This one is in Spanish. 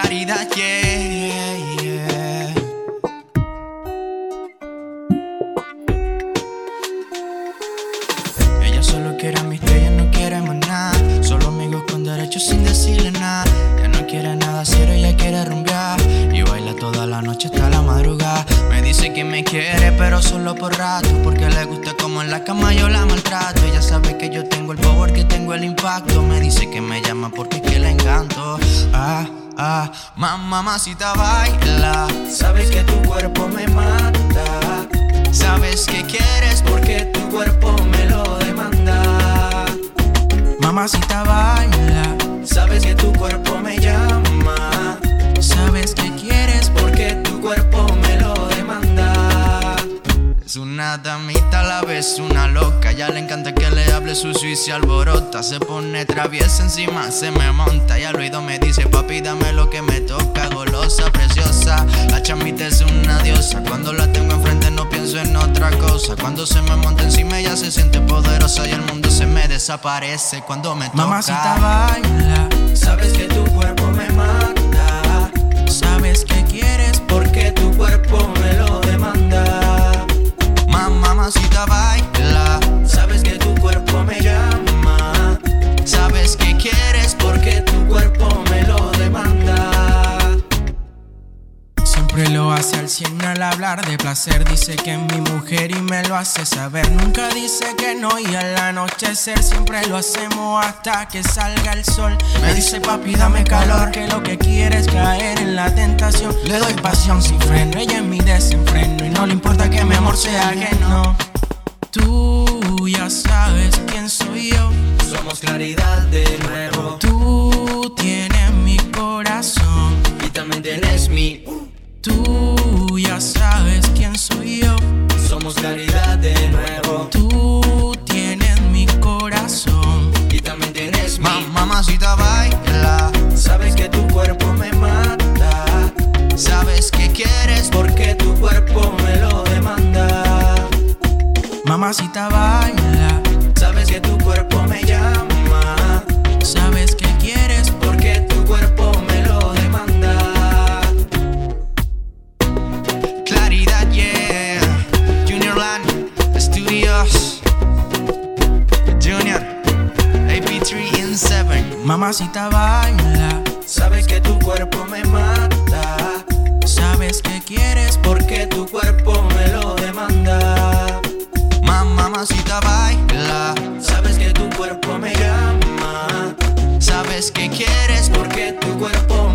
Claridad, yeah. Ella solo quiere amistad, ella no quiere más nada. Solo amigos con derechos sin decirle nada. Ya no quiere nada serio, ella quiere rumbear. Y baila toda la noche hasta la madrugada. Me dice que me quiere, pero solo por rato. Porque le gusta como en la cama yo la maltrato. Ella sabe que yo tengo el power, que tengo el impacto. Me dice que me llama porque es que le encanto. Ah, ah, mamacita baila. Sabes que tu cuerpo me mata. Sabes que quieres porque tu cuerpo me lo demanda. Mamacita baila. Una damita a la vez, una loca. Ya le encanta que le hable sucio y se alborota. Se pone traviesa encima, se me monta. Y al oído me dice, papi, dame lo que me toca. Golosa, preciosa. La chamita es una diosa. Cuando la tengo enfrente no pienso en otra cosa. Cuando se me monta encima ella se siente poderosa. Y el mundo se me desaparece cuando me toca. Mamacita baila. Sabes Siempre lo hace al cien al hablar de placer. Dice que es mi mujer y me lo hace saber. Nunca dice que no y al anochecer siempre lo hacemos hasta que salga el sol. Me dice papi dame calor, que lo que quiere es caer en la tentación. Le doy pasión sin freno, ella es mi desenfreno y no le importa que mi amor sea ajeno. Tú ya sabes quién soy yo. Somos claridad de nuevo. Tú tienes mi corazón y también tienes mi. Tú ya sabes quién soy yo. Somos claridad de nuevo. Tú tienes mi corazón y también tienes mi. Mamacita baila. Sabes que tu cuerpo me mata. Sabes que quieres porque tu cuerpo me lo demanda. Mamacita baila. Mamacita baila. Sabes que tu cuerpo me mata. Sabes que quieres porque tu cuerpo me lo demanda. Mamacita baila. Sabes que tu cuerpo me llama. Sabes que quieres porque tu cuerpo